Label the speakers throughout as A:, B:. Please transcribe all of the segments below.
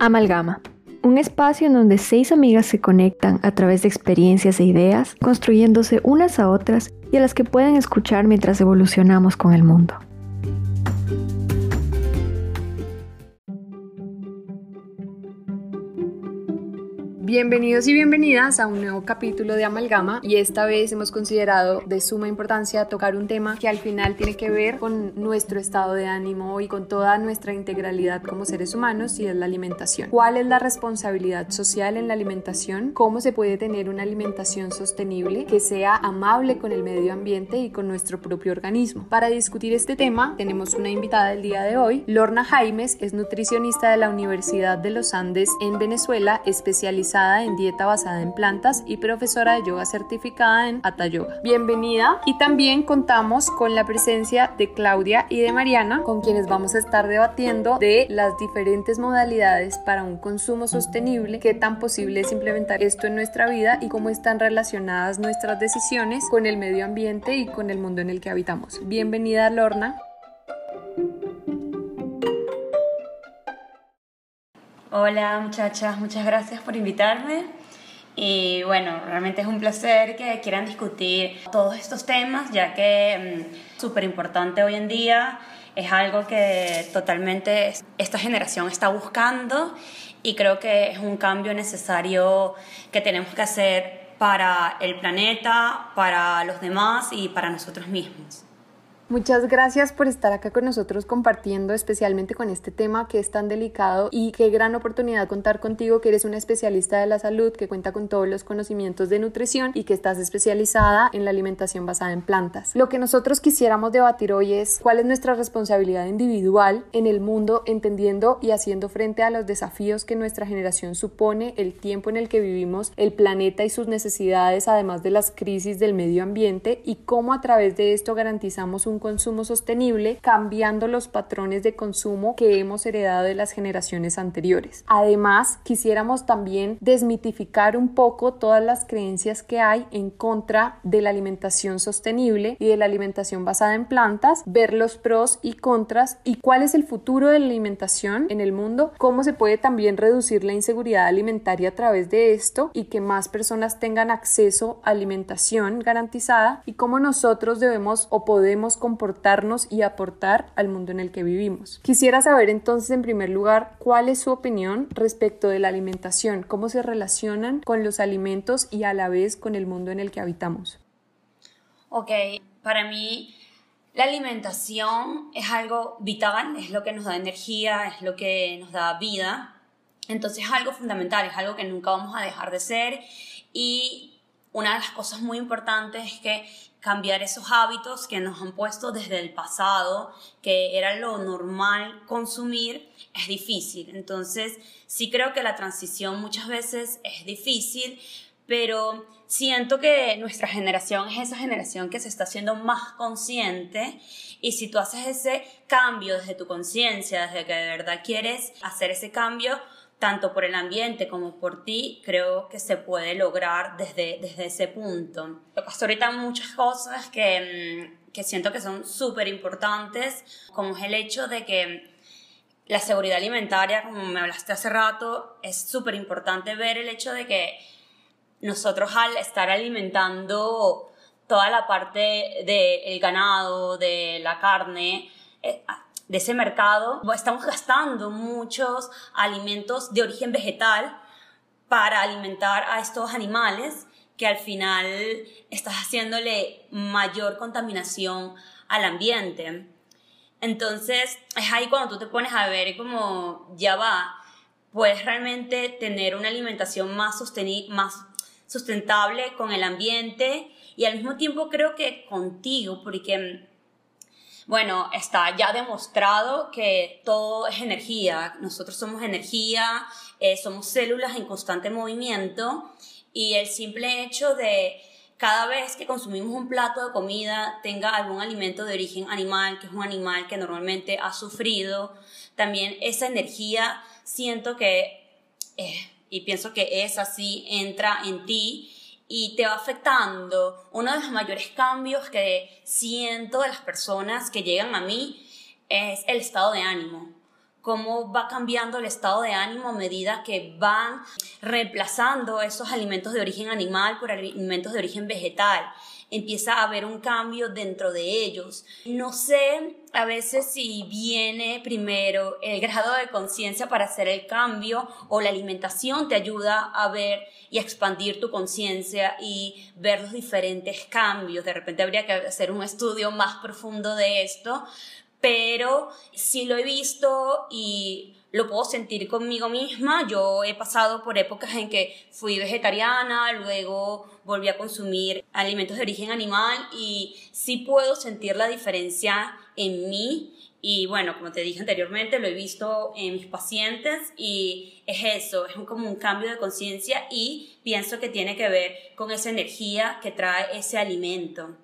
A: Amalgama, un espacio en donde seis amigas se conectan a través de experiencias e ideas, construyéndose unas a otras y a las que pueden escuchar mientras evolucionamos con el mundo.
B: Bienvenidos y bienvenidas a un nuevo capítulo de Amalgama y esta vez hemos considerado de suma importancia tocar un tema que al final tiene que ver con nuestro estado de ánimo y con toda nuestra integralidad como seres humanos y es la alimentación. ¿Cuál es la responsabilidad social en la alimentación? ¿Cómo se puede tener una alimentación sostenible que sea amable con el medio ambiente y con nuestro propio organismo? Para discutir este tema tenemos una invitada del día de hoy. Lorna Jaimes es nutricionista de la Universidad de los Andes en Venezuela, especializada en dieta basada en plantas y profesora de yoga certificada en Hatha Yoga. Bienvenida y también contamos con la presencia de Claudia y de Mariana con quienes vamos a estar debatiendo de las diferentes modalidades para un consumo sostenible, qué tan posible es implementar esto en nuestra vida y cómo están relacionadas nuestras decisiones con el medio ambiente y con el mundo en el que habitamos. Bienvenida Lorna.
C: Hola muchachas, muchas gracias por invitarme. Y bueno, realmente es un placer que quieran discutir todos estos temas, ya que es mm, súper importante hoy en día, es algo que totalmente esta generación está buscando y creo que es un cambio necesario que tenemos que hacer para el planeta, para los demás y para nosotros mismos.
B: Muchas gracias por estar acá con nosotros compartiendo especialmente con este tema que es tan delicado y qué gran oportunidad contar contigo que eres una especialista de la salud que cuenta con todos los conocimientos de nutrición y que estás especializada en la alimentación basada en plantas. Lo que nosotros quisiéramos debatir hoy es cuál es nuestra responsabilidad individual en el mundo entendiendo y haciendo frente a los desafíos que nuestra generación supone, el tiempo en el que vivimos, el planeta y sus necesidades además de las crisis del medio ambiente y cómo a través de esto garantizamos un consumo sostenible, cambiando los patrones de consumo que hemos heredado de las generaciones anteriores. Además, quisiéramos también desmitificar un poco todas las creencias que hay en contra de la alimentación sostenible y de la alimentación basada en plantas, ver los pros y contras y cuál es el futuro de la alimentación en el mundo, cómo se puede también reducir la inseguridad alimentaria a través de esto y que más personas tengan acceso a alimentación garantizada y cómo nosotros debemos o podemos comportarnos y aportar al mundo en el que vivimos. Quisiera saber entonces en primer lugar cuál es su opinión respecto de la alimentación, cómo se relacionan con los alimentos y a la vez con el mundo en el que habitamos.
C: Ok, para mí la alimentación es algo vital, es lo que nos da energía, es lo que nos da vida. Entonces es algo fundamental, es algo que nunca vamos a dejar de ser y una de las cosas muy importantes es que cambiar esos hábitos que nos han puesto desde el pasado, que era lo normal consumir, es difícil. Entonces, sí creo que la transición muchas veces es difícil, pero siento que nuestra generación es esa generación que se está haciendo más consciente y si tú haces ese cambio desde tu conciencia, desde que de verdad quieres hacer ese cambio, tanto por el ambiente como por ti, creo que se puede lograr desde, desde ese punto. Hasta ahorita muchas cosas que, mm, que siento que son súper importantes, como es el hecho de que la seguridad alimentaria, como me hablaste hace rato, es súper importante ver el hecho de que nosotros al estar alimentando toda la parte del ganado, de la carne, eh, de ese mercado, estamos gastando muchos alimentos de origen vegetal para alimentar a estos animales que al final estás haciéndole mayor contaminación al ambiente. Entonces, es ahí cuando tú te pones a ver como ya va, puedes realmente tener una alimentación más, más sustentable con el ambiente y al mismo tiempo creo que contigo, porque bueno, está ya demostrado que todo es energía. Nosotros somos energía, eh, somos células en constante movimiento y el simple hecho de cada vez que consumimos un plato de comida tenga algún alimento de origen animal, que es un animal que normalmente ha sufrido, también esa energía siento que, eh, y pienso que es así, entra en ti y te va afectando. Uno de los mayores cambios que siento de las personas que llegan a mí es el estado de ánimo. cómo va cambiando el estado de ánimo a medida que van reemplazando esos alimentos de origen animal por alimentos de origen vegetal empieza a haber un cambio dentro de ellos. No sé a veces si viene primero el grado de conciencia para hacer el cambio o la alimentación te ayuda a ver y expandir tu conciencia y ver los diferentes cambios. De repente habría que hacer un estudio más profundo de esto, pero sí lo he visto y lo puedo sentir conmigo misma. Yo he pasado por épocas en que fui vegetariana, luego volví a consumir alimentos de origen animal y sí puedo sentir la diferencia en mí. Y bueno, como te dije anteriormente, lo he visto en mis pacientes y es eso, es como un cambio de conciencia y pienso que tiene que ver con esa energía que trae ese alimento.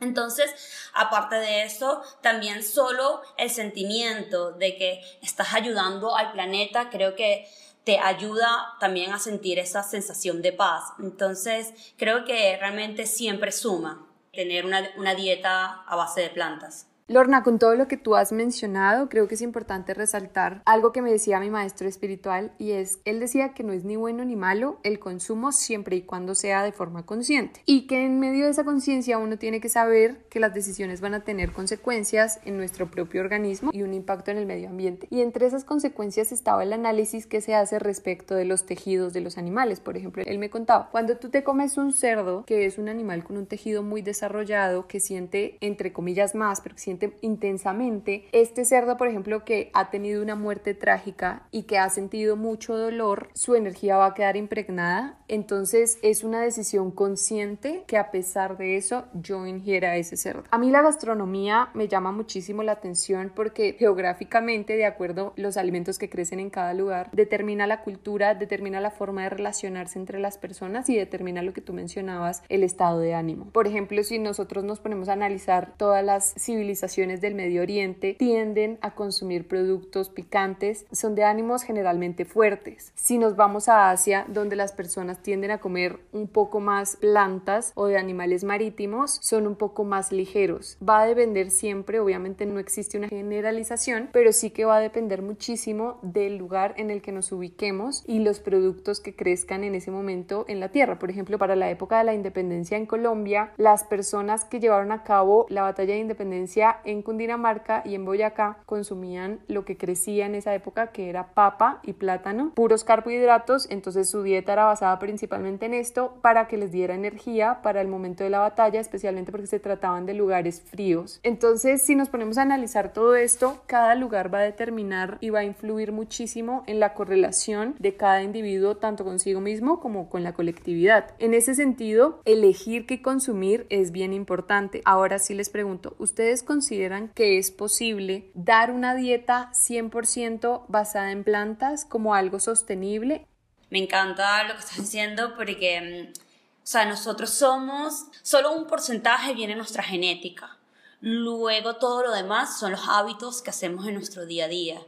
C: Entonces, aparte de eso, también solo el sentimiento de que estás ayudando al planeta, creo que te ayuda también a sentir esa sensación de paz. Entonces, creo que realmente siempre suma tener una, una dieta a base de plantas.
B: Lorna, con todo lo que tú has mencionado, creo que es importante resaltar algo que me decía mi maestro espiritual y es, él decía que no es ni bueno ni malo el consumo siempre y cuando sea de forma consciente y que en medio de esa conciencia uno tiene que saber que las decisiones van a tener consecuencias en nuestro propio organismo y un impacto en el medio ambiente. Y entre esas consecuencias estaba el análisis que se hace respecto de los tejidos de los animales. Por ejemplo, él me contaba, cuando tú te comes un cerdo, que es un animal con un tejido muy desarrollado, que siente entre comillas más, pero que siente intensamente. Este cerdo, por ejemplo, que ha tenido una muerte trágica y que ha sentido mucho dolor, su energía va a quedar impregnada. Entonces es una decisión consciente que a pesar de eso yo ingiera ese cerdo. A mí la gastronomía me llama muchísimo la atención porque geográficamente, de acuerdo los alimentos que crecen en cada lugar, determina la cultura, determina la forma de relacionarse entre las personas y determina lo que tú mencionabas, el estado de ánimo. Por ejemplo, si nosotros nos ponemos a analizar todas las civilizaciones del Medio Oriente tienden a consumir productos picantes, son de ánimos generalmente fuertes. Si nos vamos a Asia, donde las personas tienden a comer un poco más plantas o de animales marítimos, son un poco más ligeros. Va a depender siempre, obviamente no existe una generalización, pero sí que va a depender muchísimo del lugar en el que nos ubiquemos y los productos que crezcan en ese momento en la tierra. Por ejemplo, para la época de la independencia en Colombia, las personas que llevaron a cabo la batalla de independencia en Cundinamarca y en Boyacá consumían lo que crecía en esa época, que era papa y plátano, puros carbohidratos, entonces su dieta era basada principalmente en esto para que les diera energía para el momento de la batalla, especialmente porque se trataban de lugares fríos. Entonces, si nos ponemos a analizar todo esto, cada lugar va a determinar y va a influir muchísimo en la correlación de cada individuo, tanto consigo mismo como con la colectividad. En ese sentido, elegir qué consumir es bien importante. Ahora sí les pregunto, ¿ustedes consumen consideran que es posible dar una dieta 100% basada en plantas como algo sostenible?
C: Me encanta lo que estás diciendo porque, mm, o sea, nosotros somos, solo un porcentaje viene en nuestra genética. Luego todo lo demás son los hábitos que hacemos en nuestro día a día.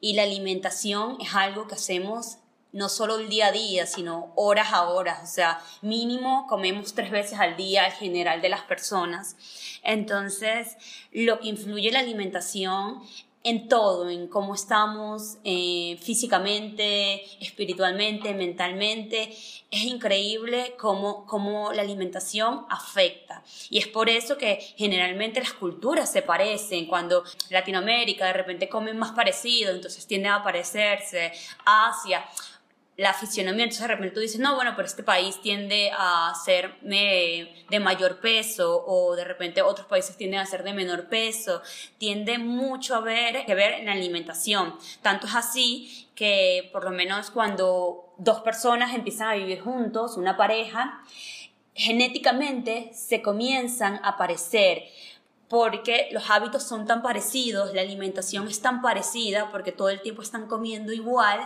C: Y la alimentación es algo que hacemos no solo el día a día, sino horas a horas. O sea, mínimo comemos tres veces al día al general de las personas. Entonces, lo que influye la alimentación en todo, en cómo estamos eh, físicamente, espiritualmente, mentalmente. Es increíble cómo, cómo la alimentación afecta. Y es por eso que generalmente las culturas se parecen. Cuando Latinoamérica de repente comen más parecido, entonces tiende a parecerse. Asia la fisionomía. Entonces de repente tú dices, no, bueno, pero este país tiende a ser de mayor peso o de repente otros países tienden a ser de menor peso. Tiende mucho a ver, que ver en la alimentación. Tanto es así que por lo menos cuando dos personas empiezan a vivir juntos, una pareja, genéticamente se comienzan a parecer porque los hábitos son tan parecidos, la alimentación es tan parecida, porque todo el tiempo están comiendo igual,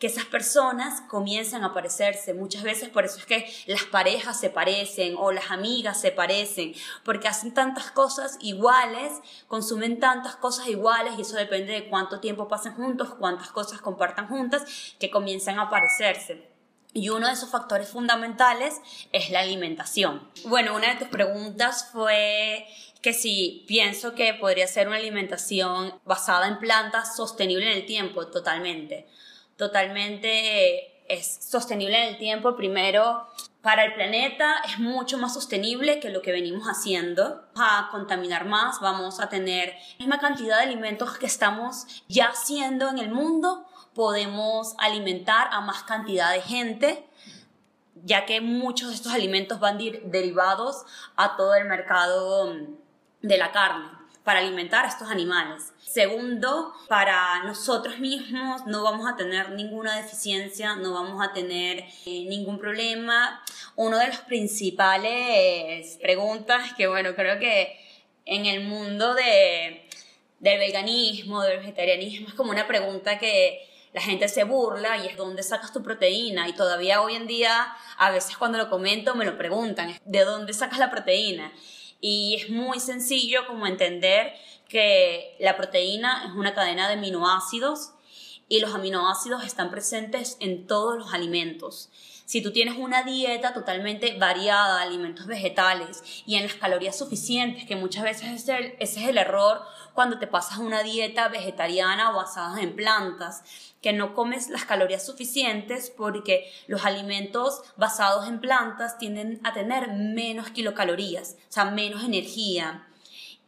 C: que esas personas comienzan a parecerse. Muchas veces por eso es que las parejas se parecen o las amigas se parecen, porque hacen tantas cosas iguales, consumen tantas cosas iguales y eso depende de cuánto tiempo pasan juntos, cuántas cosas compartan juntas, que comienzan a parecerse. Y uno de esos factores fundamentales es la alimentación. Bueno, una de tus preguntas fue que si pienso que podría ser una alimentación basada en plantas sostenible en el tiempo, totalmente. Totalmente es sostenible en el tiempo, primero para el planeta es mucho más sostenible que lo que venimos haciendo. a contaminar más, vamos a tener la misma cantidad de alimentos que estamos ya haciendo en el mundo, podemos alimentar a más cantidad de gente, ya que muchos de estos alimentos van derivados a todo el mercado mm, de la carne para alimentar a estos animales. Segundo, para nosotros mismos no vamos a tener ninguna deficiencia, no vamos a tener eh, ningún problema. Una de las principales preguntas que, bueno, creo que en el mundo de, del veganismo, del vegetarianismo, es como una pregunta que la gente se burla y es dónde sacas tu proteína y todavía hoy en día a veces cuando lo comento me lo preguntan, ¿de dónde sacas la proteína? Y es muy sencillo como entender que la proteína es una cadena de aminoácidos y los aminoácidos están presentes en todos los alimentos. Si tú tienes una dieta totalmente variada de alimentos vegetales y en las calorías suficientes, que muchas veces ese es el error cuando te pasas una dieta vegetariana basada en plantas, que no comes las calorías suficientes porque los alimentos basados en plantas tienden a tener menos kilocalorías, o sea, menos energía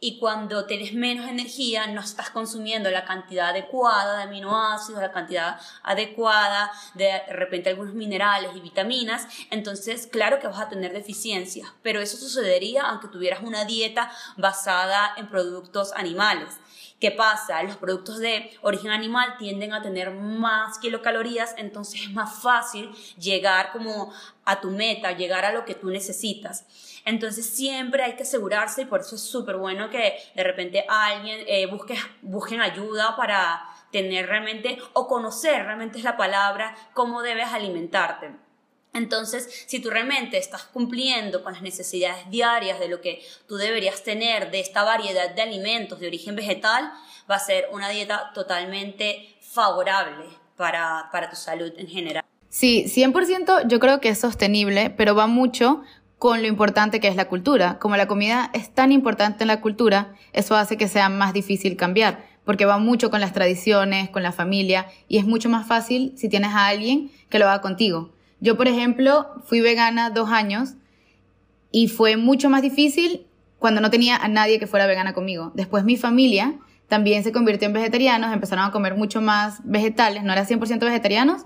C: y cuando tienes menos energía no estás consumiendo la cantidad adecuada de aminoácidos, la cantidad adecuada de, de repente algunos minerales y vitaminas, entonces claro que vas a tener deficiencias, pero eso sucedería aunque tuvieras una dieta basada en productos animales. ¿Qué pasa? Los productos de origen animal tienden a tener más kilocalorías, entonces es más fácil llegar como a tu meta, llegar a lo que tú necesitas. Entonces siempre hay que asegurarse y por eso es súper bueno que de repente alguien eh, busque, busquen ayuda para tener realmente o conocer realmente es la palabra cómo debes alimentarte. Entonces, si tú realmente estás cumpliendo con las necesidades diarias de lo que tú deberías tener de esta variedad de alimentos de origen vegetal, va a ser una dieta totalmente favorable para, para tu salud en general.
D: Sí, 100% yo creo que es sostenible, pero va mucho con lo importante que es la cultura. Como la comida es tan importante en la cultura, eso hace que sea más difícil cambiar, porque va mucho con las tradiciones, con la familia, y es mucho más fácil si tienes a alguien que lo haga contigo. Yo, por ejemplo, fui vegana dos años y fue mucho más difícil cuando no tenía a nadie que fuera vegana conmigo. Después mi familia también se convirtió en vegetarianos, empezaron a comer mucho más vegetales, no eran 100% vegetarianos,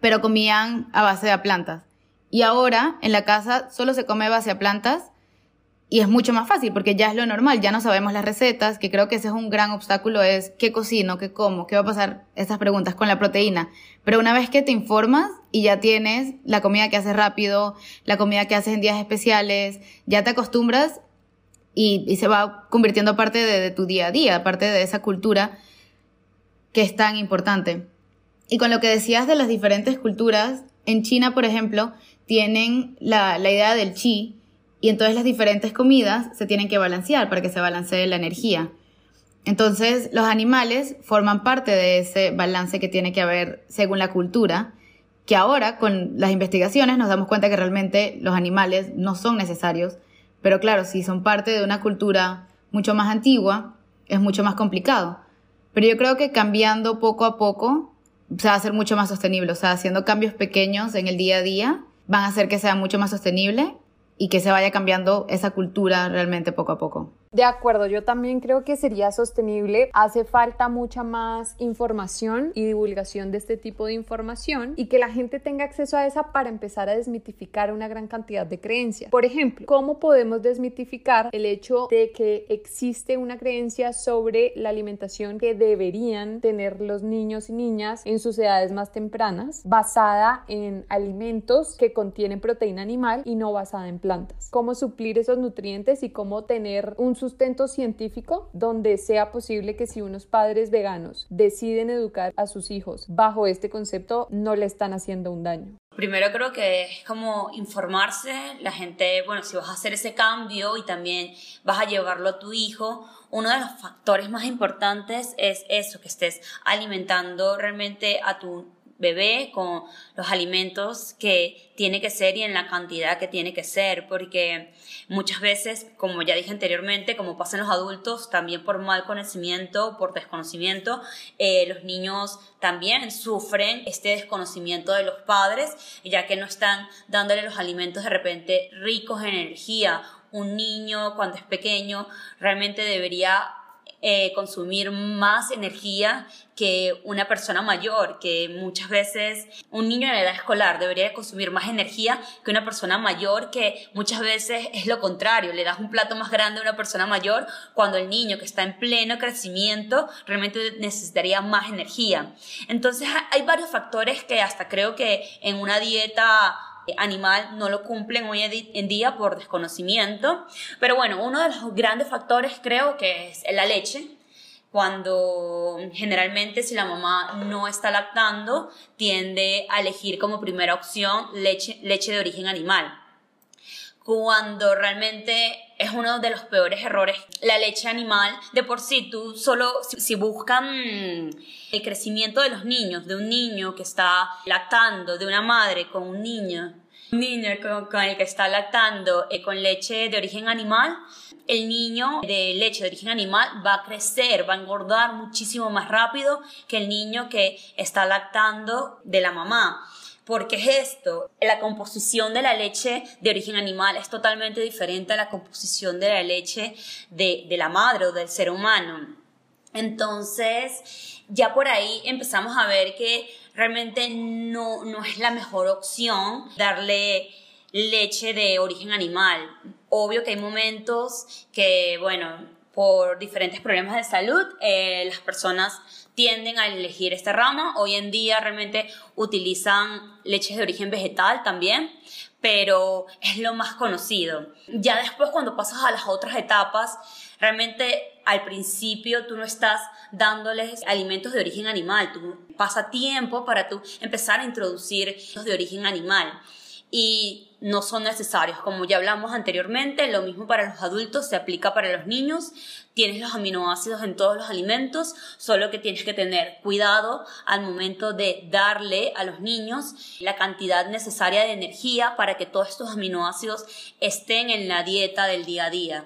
D: pero comían a base de plantas. Y ahora en la casa solo se come base a plantas y es mucho más fácil porque ya es lo normal, ya no sabemos las recetas, que creo que ese es un gran obstáculo, es qué cocino, qué como, qué va a pasar, estas preguntas con la proteína. Pero una vez que te informas y ya tienes la comida que haces rápido, la comida que haces en días especiales, ya te acostumbras y, se va convirtiendo parte de, de tu día a día, parte de esa cultura que es tan importante. Y con lo que decías de las diferentes culturas, en China, por ejemplo, tienen la, la idea del chi y entonces las diferentes comidas se tienen que balancear para que se balancee la energía. Entonces los animales forman parte de ese balance que tiene que haber según la cultura, que ahora con las investigaciones nos damos cuenta que realmente los animales no son necesarios, pero claro, si son parte de una cultura mucho más antigua, es mucho más complicado. Pero yo creo que cambiando poco a poco se va a hacer mucho más sostenible, o sea, haciendo cambios pequeños en el día a día van a hacer que sea mucho más sostenible y que se vaya cambiando esa cultura realmente poco a poco.
B: De acuerdo, yo también creo que sería sostenible. Hace falta mucha más información y divulgación de este tipo de información y que la gente tenga acceso a esa para empezar a desmitificar una gran cantidad de creencias. Por ejemplo, ¿cómo podemos desmitificar el hecho de que existe una creencia sobre la alimentación que deberían tener los niños y niñas en sus edades más tempranas, basada en alimentos que contienen proteína animal y no basada en plantas? ¿Cómo suplir esos nutrientes y cómo tener un sustento científico donde sea posible que si unos padres veganos deciden educar a sus hijos bajo este concepto, no le están haciendo un daño.
C: Primero creo que es como informarse, la gente, bueno, si vas a hacer ese cambio y también vas a llevarlo a tu hijo, uno de los factores más importantes es eso, que estés alimentando realmente a tu bebé con los alimentos que tiene que ser y en la cantidad que tiene que ser, porque muchas veces, como ya dije anteriormente, como pasa en los adultos, también por mal conocimiento, por desconocimiento, eh, los niños también sufren este desconocimiento de los padres, ya que no están dándole los alimentos de repente ricos en energía. Un niño cuando es pequeño realmente debería eh, consumir más energía que una persona mayor, que muchas veces un niño en edad escolar debería consumir más energía que una persona mayor, que muchas veces es lo contrario, le das un plato más grande a una persona mayor cuando el niño que está en pleno crecimiento realmente necesitaría más energía. Entonces hay varios factores que hasta creo que en una dieta animal no lo cumplen hoy en día por desconocimiento. Pero bueno, uno de los grandes factores creo que es la leche. Cuando generalmente si la mamá no está lactando, tiende a elegir como primera opción leche, leche de origen animal cuando realmente es uno de los peores errores. La leche animal, de por sí, tú solo, si, buscan el crecimiento de los niños, de un niño que está lactando, de una madre con un niño, un niño con, el que está lactando eh, con leche de origen animal, el niño de leche de origen animal va a crecer, va a engordar muchísimo más rápido que el niño que está lactando de la mamá. Porque es esto, la composición de la leche de origen animal es totalmente diferente a la composición de la leche de, de la madre o del ser humano. Entonces, ya por ahí empezamos a ver que realmente no, no es la mejor opción darle leche de origen animal. Obvio que hay momentos que, bueno, por diferentes problemas de salud, eh, las personas tienden a elegir esta rama. Hoy en día realmente utilizan leches de origen vegetal también, pero es lo más conocido. Ya después cuando pasas a las otras etapas, realmente al principio tú no estás dándoles alimentos de origen animal, tú pasa tiempo para tú empezar a introducir los de origen animal y no son necesarios. Como ya hablamos anteriormente, lo mismo para los adultos se aplica para los niños. Tienes los aminoácidos en todos los alimentos, solo que tienes que tener cuidado al momento de darle a los niños la cantidad necesaria de energía para que todos estos aminoácidos estén en la dieta del día a día.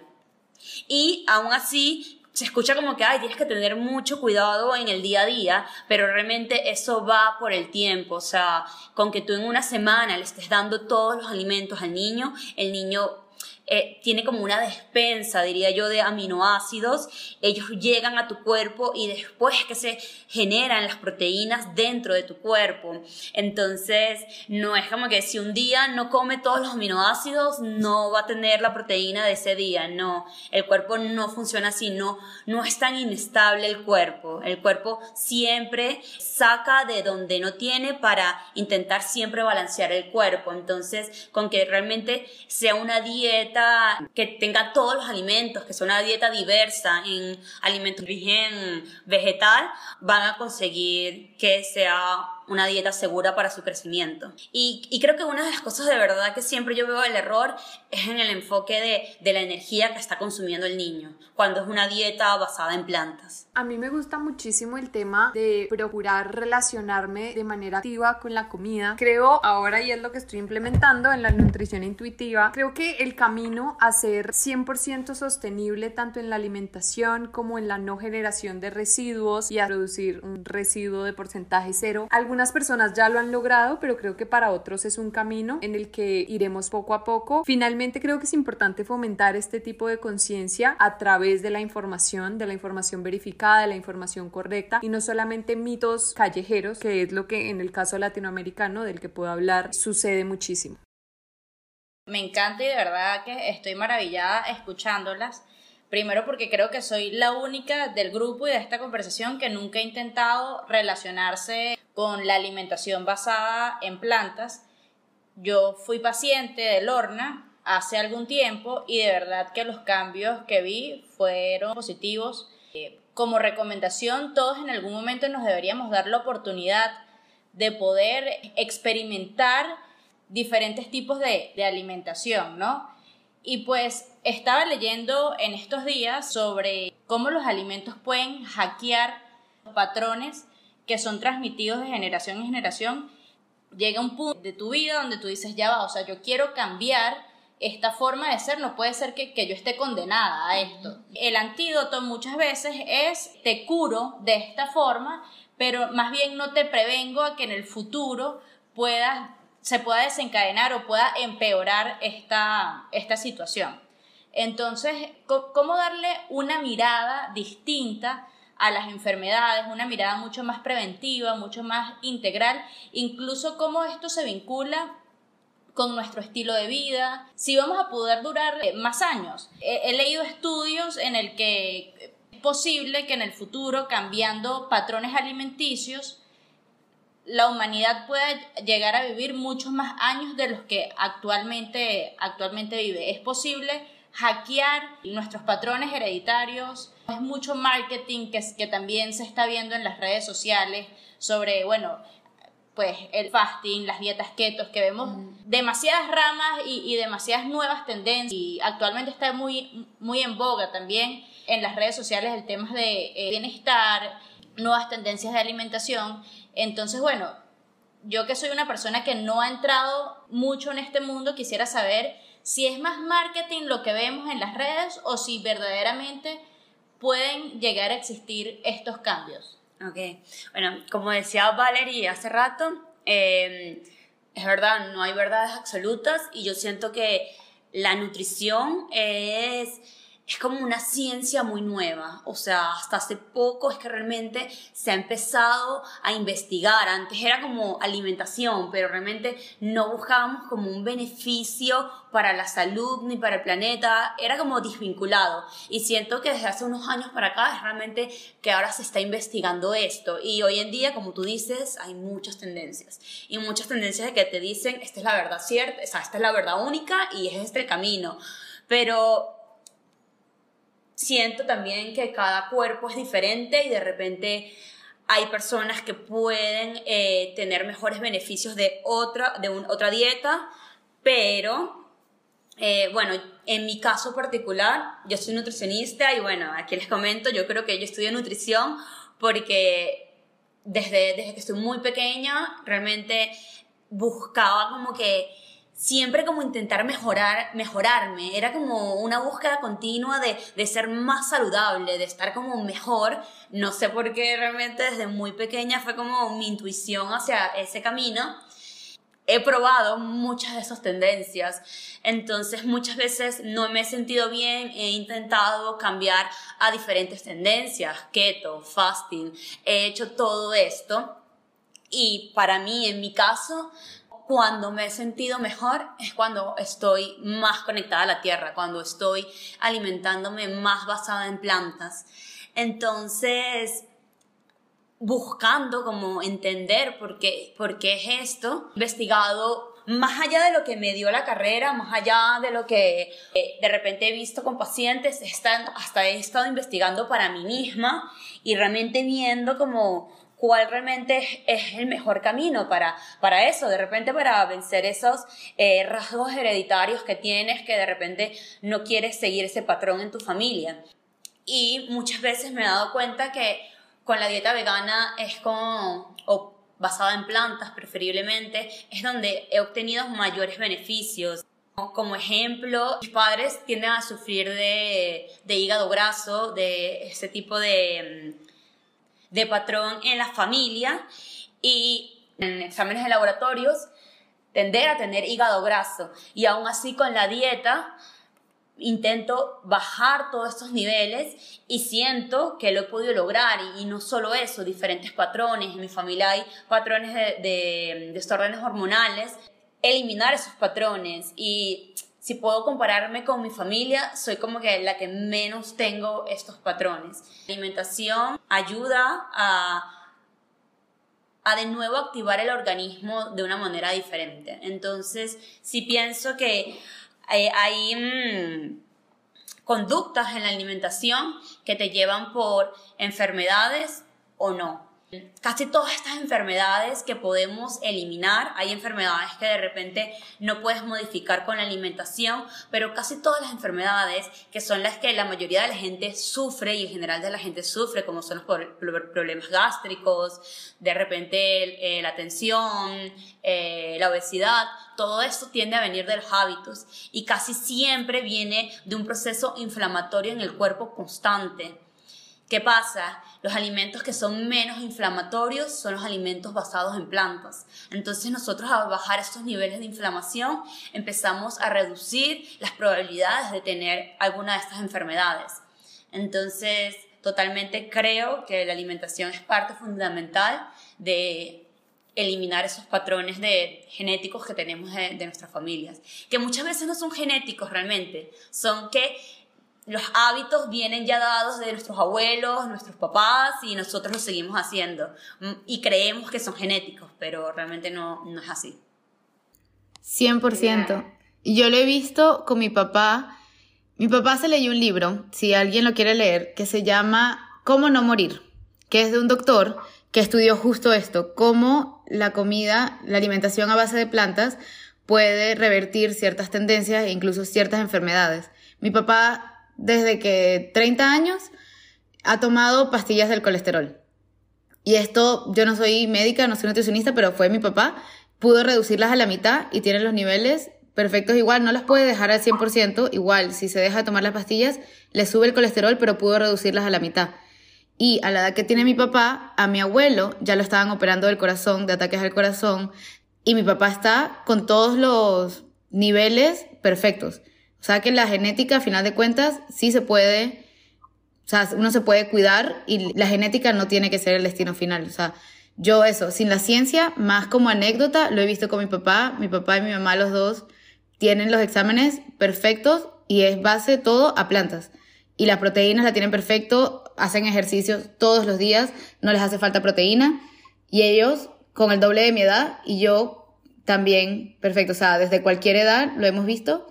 C: Y aún así, se escucha como que, ay, tienes que tener mucho cuidado en el día a día, pero realmente eso va por el tiempo, o sea, con que tú en una semana le estés dando todos los alimentos al niño, el niño eh, tiene como una despensa, diría yo, de aminoácidos. Ellos llegan a tu cuerpo y después que se generan las proteínas dentro de tu cuerpo. Entonces, no es como que si un día no come todos los aminoácidos, no va a tener la proteína de ese día. No, el cuerpo no funciona así, no, no es tan inestable el cuerpo. El cuerpo siempre saca de donde no tiene para intentar siempre balancear el cuerpo. Entonces, con que realmente sea una dieta, que tenga todos los alimentos, que sea una dieta diversa en alimentos de origen vegetal, van a conseguir que sea una dieta segura para su crecimiento. Y, creo que una de las cosas de verdad que siempre yo veo el error es en el enfoque de, de, la energía que está consumiendo el niño, cuando es una dieta basada en plantas.
B: A mí me gusta muchísimo el tema de procurar relacionarme de manera activa con la comida. Creo ahora, y es lo que estoy implementando en la nutrición intuitiva, creo que el camino a ser 100% sostenible tanto en la alimentación como en la no generación de residuos y a producir un residuo de porcentaje cero, algunas personas ya lo han logrado, pero creo que para otros es un camino en el que iremos poco a poco. Finalmente creo que es importante fomentar este tipo de conciencia a través de la información, de la información verificada, de la información correcta y no solamente mitos callejeros, que es lo que en el caso latinoamericano del que puedo hablar sucede muchísimo.
D: Me encanta y de verdad que estoy maravillada escuchándolas. Primero porque creo que soy la única del grupo y de esta conversación que nunca ha intentado relacionarse con la alimentación basada en plantas. Yo fui paciente de Lorna hace algún tiempo y de verdad que los cambios que vi fueron positivos. Eh, como recomendación, todos en algún momento nos deberíamos dar la oportunidad de poder experimentar diferentes tipos de, de alimentación, ¿no? Y pues estaba leyendo en estos días sobre cómo los alimentos pueden hackear patrones
E: que son transmitidos de generación en generación, llega un punto de tu vida donde tú dices, ya va, o sea, yo quiero cambiar esta forma de ser, no puede ser que, que, yo esté condenada a esto. El antídoto muchas veces es, te curo de esta forma, pero más bien no te prevengo a que en el futuro puedas, se pueda desencadenar o pueda empeorar esta, esta situación. Entonces, ¿cómo darle una mirada distinta a las enfermedades, una mirada mucho más preventiva, mucho más integral, incluso cómo esto se vincula con nuestro estilo de vida, si vamos a poder durar eh, más años. He, leído estudios en el que es posible que en el futuro, cambiando patrones alimenticios, la humanidad pueda llegar a vivir muchos más años de los que actualmente, actualmente vive. Es posible hackear nuestros patrones hereditarios. Es mucho marketing que, que también se está viendo en las redes sociales sobre, bueno, pues el fasting, las dietas ketos, que vemos demasiadas ramas y, demasiadas nuevas tendencias. Y actualmente está muy, muy en boga también en las redes sociales el tema de eh, bienestar, nuevas tendencias de alimentación. Entonces, bueno, yo que soy una persona que no ha entrado mucho en este mundo, quisiera saber si es más marketing lo que vemos en las redes o si verdaderamente pueden llegar a existir estos cambios.
C: Ok, bueno, como decía Valerie hace rato, em, es verdad, no hay verdades absolutas y yo siento que la nutrición es es como una ciencia muy nueva, o sea, hasta hace poco es que realmente se ha empezado a investigar, antes era como alimentación, pero realmente no buscábamos como un beneficio para la salud ni para el planeta, era como desvinculado. Y siento que desde hace unos años para acá es realmente que ahora se está investigando esto. Y hoy en día, como tú dices, hay muchas tendencias. Y muchas tendencias de que te dicen, esta es la verdad cierta, esta es la verdad única y es este el camino, pero siento también que cada cuerpo es diferente y de repente hay personas que pueden eh, tener mejores beneficios de otra, de otra dieta, pero eh, bueno, en mi caso particular, yo soy nutricionista y bueno, aquí les comento, yo creo que yo estudio nutrición porque desde, desde que estoy muy pequeña realmente buscaba como que siempre como intentar mejorar, mejorarme, era como una búsqueda continua de, de, ser más saludable, de estar como mejor, no sé por qué realmente desde muy pequeña fue como mi intuición hacia ese camino. He probado muchas de esas tendencias, entonces muchas veces no me he sentido bien, he intentado cambiar a diferentes tendencias, keto, fasting, he hecho todo esto. Y para mí, en mi caso, cuando me he sentido mejor es cuando estoy más conectada a la tierra, cuando estoy alimentándome más basada en plantas. Entonces, buscando como entender por qué, por qué es esto, investigado más allá de lo que me dio la carrera, más allá de lo que eh, de repente he visto con pacientes, hasta he estado investigando para mí misma y realmente viendo como cuál realmente es, el mejor camino para, para eso, de repente para vencer esos eh, rasgos hereditarios que tienes, que de repente no quieres seguir ese patrón en tu familia. Y muchas veces me he dado cuenta que con la dieta vegana es como, o basada en plantas preferiblemente, es donde he obtenido mayores beneficios. Como ejemplo, mis padres tienden a sufrir de, de hígado graso, de ese tipo de de patrón en la familia y en exámenes de laboratorios tender a tener hígado graso. Y aún así con la dieta intento bajar todos estos niveles y siento que lo he podido lograr. Y, no solo eso, diferentes patrones, en mi familia hay patrones de, de desórdenes hormonales, eliminar esos patrones y si puedo compararme con mi familia, soy como que la que menos tengo estos patrones. La alimentación ayuda a, a de nuevo activar el organismo de una manera diferente. Entonces, si pienso que hay, hay mm, conductas en la alimentación que te llevan por enfermedades o no. Casi todas estas enfermedades que podemos eliminar, hay enfermedades que de repente no puedes modificar con la alimentación, pero casi todas las enfermedades que son las que la mayoría de la gente sufre y en general de la gente sufre, como son los problemas gástricos, de repente eh, la tensión, eh, la obesidad, todo esto tiende a venir de los hábitos y casi siempre viene de un proceso inflamatorio en el cuerpo constante. ¿Qué pasa? Los alimentos que son menos inflamatorios son los alimentos basados en plantas. Entonces nosotros al bajar estos niveles de inflamación empezamos a reducir las probabilidades de tener alguna de estas enfermedades. Entonces, totalmente creo que la alimentación es parte fundamental de eliminar esos patrones de genéticos que tenemos de, de nuestras familias, que muchas veces no son genéticos realmente, son que los hábitos vienen ya dados de nuestros abuelos, nuestros papás y nosotros los seguimos haciendo mm, y creemos que son genéticos, pero realmente no, no es así.
D: 100%. Y yo lo he visto con mi papá. Mi papá se leyó un libro, si alguien lo quiere leer, que se llama Cómo no morir, que es de un doctor que estudió justo esto, cómo la comida, la alimentación a base de plantas puede revertir ciertas tendencias e incluso ciertas enfermedades. Mi papá desde que 30 años ha tomado pastillas del colesterol. Y esto, yo no soy médica, no soy nutricionista, pero fue mi papá, pudo reducirlas a la mitad y tiene los niveles perfectos igual, no las puede dejar al 100%, igual, si se deja de tomar las pastillas, le sube el colesterol, pero pudo reducirlas a la mitad. Y a la edad que tiene mi papá, a mi abuelo ya lo estaban operando del corazón, de ataques al corazón, y mi papá está con todos los niveles perfectos. O sea que la genética, a final de cuentas, sí se puede, o sea, uno se puede cuidar y la genética no tiene que ser el destino final. O sea, yo eso, sin la ciencia, más como anécdota, lo he visto con mi papá, mi papá y mi mamá los dos tienen los exámenes perfectos y es base todo a plantas. Y las proteínas la tienen perfecto, hacen ejercicios todos los días, no les hace falta proteína. Y ellos con el doble de mi edad y yo también perfecto. O sea, desde cualquier edad lo hemos visto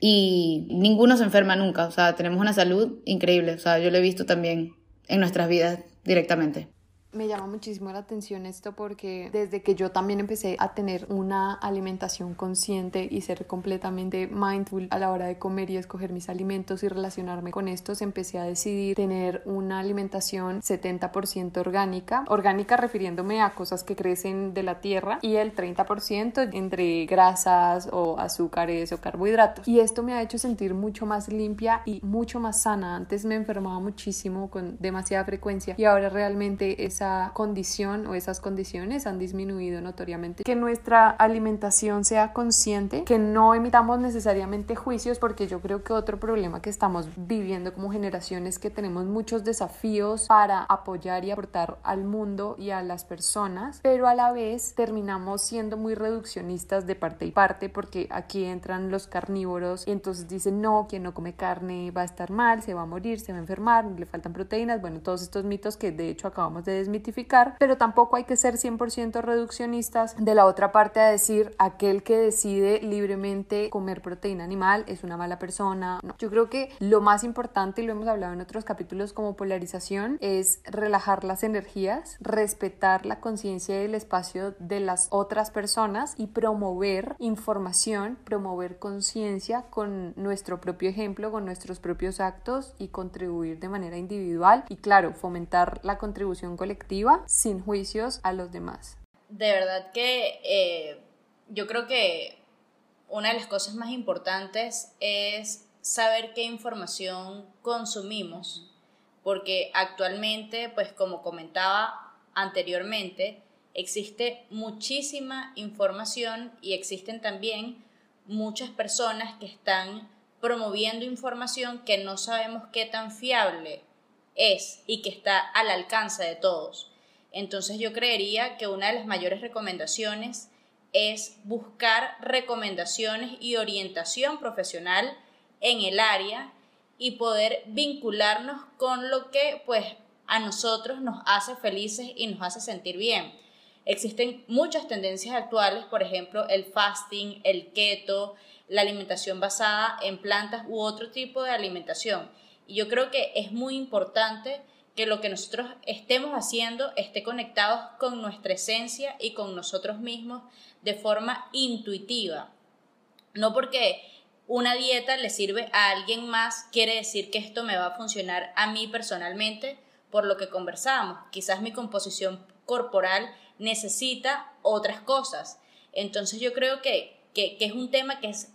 D: y ninguno se enferma nunca, o sea, tenemos una salud increíble, o sea, yo lo he visto también en nuestras vidas directamente.
B: Me llama muchísimo la atención esto porque desde que yo también empecé a tener una alimentación consciente y ser completamente mindful a la hora de comer y escoger mis alimentos y relacionarme con estos, empecé a decidir tener una alimentación 70% orgánica. Orgánica refiriéndome a cosas que crecen de la tierra y el 30% entre grasas o azúcares o carbohidratos. Y esto me ha hecho sentir mucho más limpia y mucho más sana. Antes me enfermaba muchísimo con demasiada frecuencia y ahora realmente esa condición o esas condiciones han disminuido notoriamente. Que nuestra alimentación sea consciente, que no emitamos necesariamente juicios, porque yo creo que otro problema que estamos viviendo como generación es que tenemos muchos desafíos para apoyar y aportar al mundo y a las personas, pero a la vez terminamos siendo muy reduccionistas de parte y parte, porque aquí entran los carnívoros y entonces dicen, no, quien no come carne va a estar mal, se va a morir, se va a enfermar, le faltan proteínas, bueno, todos estos mitos que de hecho acabamos de desmitir pero tampoco hay que ser 100% reduccionistas de la otra parte a decir aquel que decide libremente comer proteína animal es una mala persona. No. Yo creo que lo más importante, y lo hemos hablado en otros capítulos como polarización, es relajar las energías, respetar la conciencia y el espacio de las otras personas y promover información, promover conciencia con nuestro propio ejemplo, con nuestros propios actos y contribuir de manera individual y claro, fomentar la contribución colectiva sin juicios a los demás.
E: De verdad que eh, yo creo que una de las cosas más importantes es saber qué información consumimos, porque actualmente, pues como comentaba anteriormente, existe muchísima información y existen también muchas personas que están promoviendo información que no sabemos qué tan fiable es y que está al alcance de todos. Entonces yo creería que una de las mayores recomendaciones es buscar recomendaciones y orientación profesional en el área y poder vincularnos con lo que pues a nosotros nos hace felices y nos hace sentir bien. Existen muchas tendencias actuales, por ejemplo, el fasting, el keto, la alimentación basada en plantas u otro tipo de alimentación. Y yo creo que es muy importante que lo que nosotros estemos haciendo esté conectados con nuestra esencia y con nosotros mismos de forma intuitiva. No porque una dieta le sirve a alguien más, quiere decir que esto me va a funcionar a mí personalmente, por lo que conversamos. Quizás mi composición corporal necesita otras cosas. Entonces yo creo que, que, es un tema que es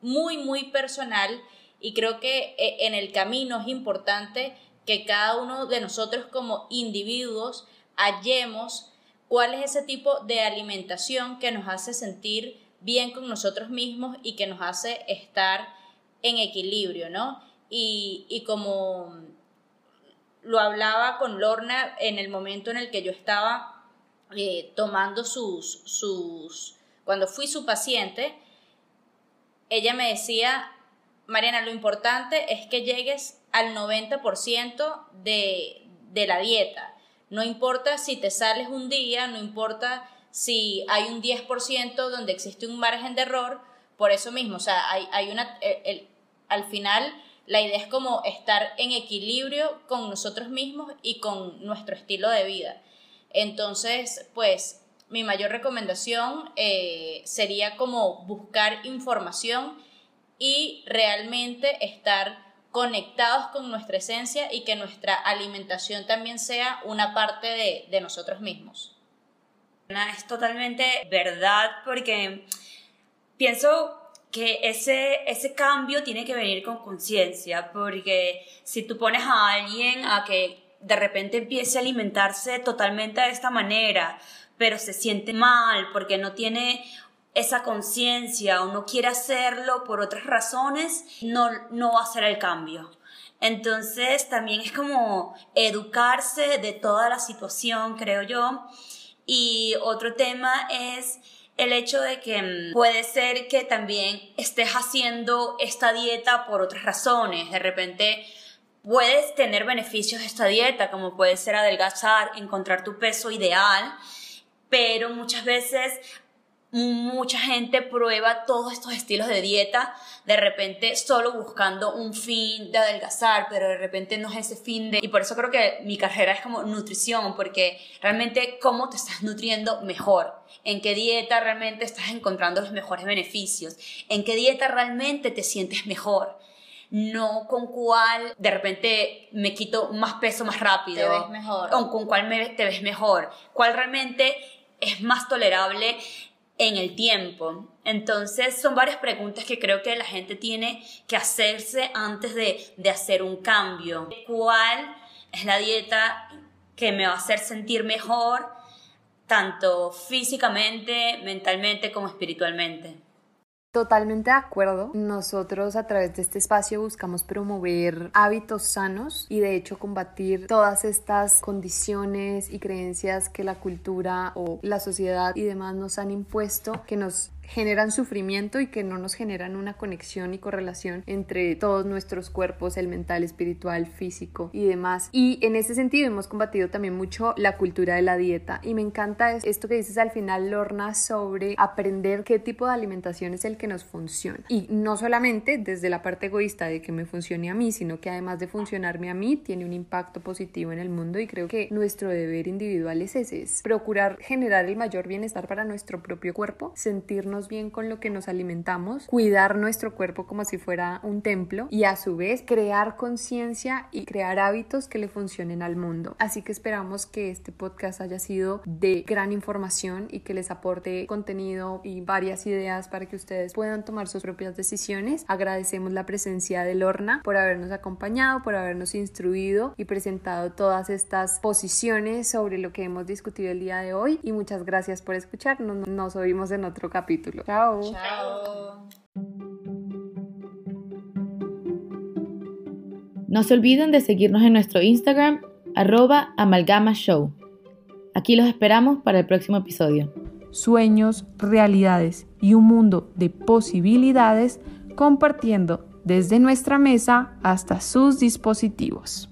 E: muy, muy personal y creo que eh, en el camino es importante que cada uno de nosotros como individuos hallemos cuál es ese tipo de alimentación que nos hace sentir bien con nosotros mismos y que nos hace estar en equilibrio, ¿no? Y, y como lo hablaba con Lorna en el momento en el que yo estaba eh, tomando sus, sus, cuando fui su paciente, ella me decía, Mariana, lo importante es que llegues al 90% de, de la dieta. No importa si te sales un día, no importa si hay un 10% donde existe un margen de error, por eso mismo, o sea, hay, hay una, el, al final la idea es como estar en equilibrio con nosotros mismos y con nuestro estilo de vida. Entonces, pues mi mayor recomendación eh, sería como buscar información y realmente estar conectados con nuestra esencia y que nuestra alimentación también sea una parte de, de nosotros mismos.
C: Es totalmente verdad porque pienso que ese, ese cambio tiene que venir con conciencia, porque si tú pones a alguien a que de repente empiece a alimentarse totalmente de esta manera, pero se siente mal porque no tiene esa conciencia o no quiere hacerlo por otras razones, no, no va a hacer el cambio. Entonces también es como educarse de toda la situación, creo yo. Y otro tema es el hecho de que mm, puede ser que también estés haciendo esta dieta por otras razones. De repente puedes tener beneficios de esta dieta, como puede ser adelgazar, encontrar tu peso ideal, pero muchas veces mucha gente prueba todos estos estilos de dieta, de repente solo buscando un fin de adelgazar, pero de repente no es ese fin de... Y por eso creo que mi carrera es como nutrición, porque realmente cómo te estás nutriendo mejor, en qué dieta realmente estás encontrando los mejores beneficios, en qué dieta realmente te sientes mejor. No con cuál de repente me quito más peso más rápido.
E: Te ves mejor.
C: O con cuál me, te ves mejor. Cuál realmente es más tolerable en el tiempo. Entonces son varias preguntas que creo que la gente tiene que hacerse antes de, de hacer un cambio. ¿Cuál es la dieta que me va a hacer sentir mejor, tanto físicamente, mentalmente como espiritualmente?
B: Totalmente de acuerdo. Nosotros a través de este espacio buscamos promover hábitos sanos y de hecho combatir todas estas condiciones y creencias que la cultura o la sociedad y demás nos han impuesto que nos generan sufrimiento y que no nos generan una conexión y correlación entre todos nuestros cuerpos, el mental, espiritual, físico y demás. Y en ese sentido hemos combatido también mucho la cultura de la dieta y me encanta esto que dices al final, Lorna, sobre aprender qué tipo de alimentación es el que nos funciona. Y no solamente desde la parte egoísta de que me funcione a mí, sino que además de funcionarme a mí, tiene un impacto positivo en el mundo y creo que nuestro deber individual es ese, es procurar generar el mayor bienestar para nuestro propio cuerpo, sentirnos bien con lo que nos alimentamos, cuidar nuestro cuerpo como si fuera un templo y a su vez crear conciencia y crear hábitos que le funcionen al mundo. Así que esperamos que este podcast haya sido de gran información y que les aporte contenido y varias ideas para que ustedes puedan tomar sus propias decisiones. Agradecemos la presencia de Lorna por habernos acompañado, por habernos instruido y presentado todas estas posiciones sobre lo que hemos discutido el día de hoy y muchas gracias por escucharnos. Nos oímos en otro capítulo. Chao.
E: Chao.
D: No se olviden de seguirnos en nuestro Instagram, arroba amalgamashow. Aquí los esperamos para el próximo episodio.
F: Sueños, realidades y un mundo de posibilidades compartiendo desde nuestra mesa hasta sus dispositivos.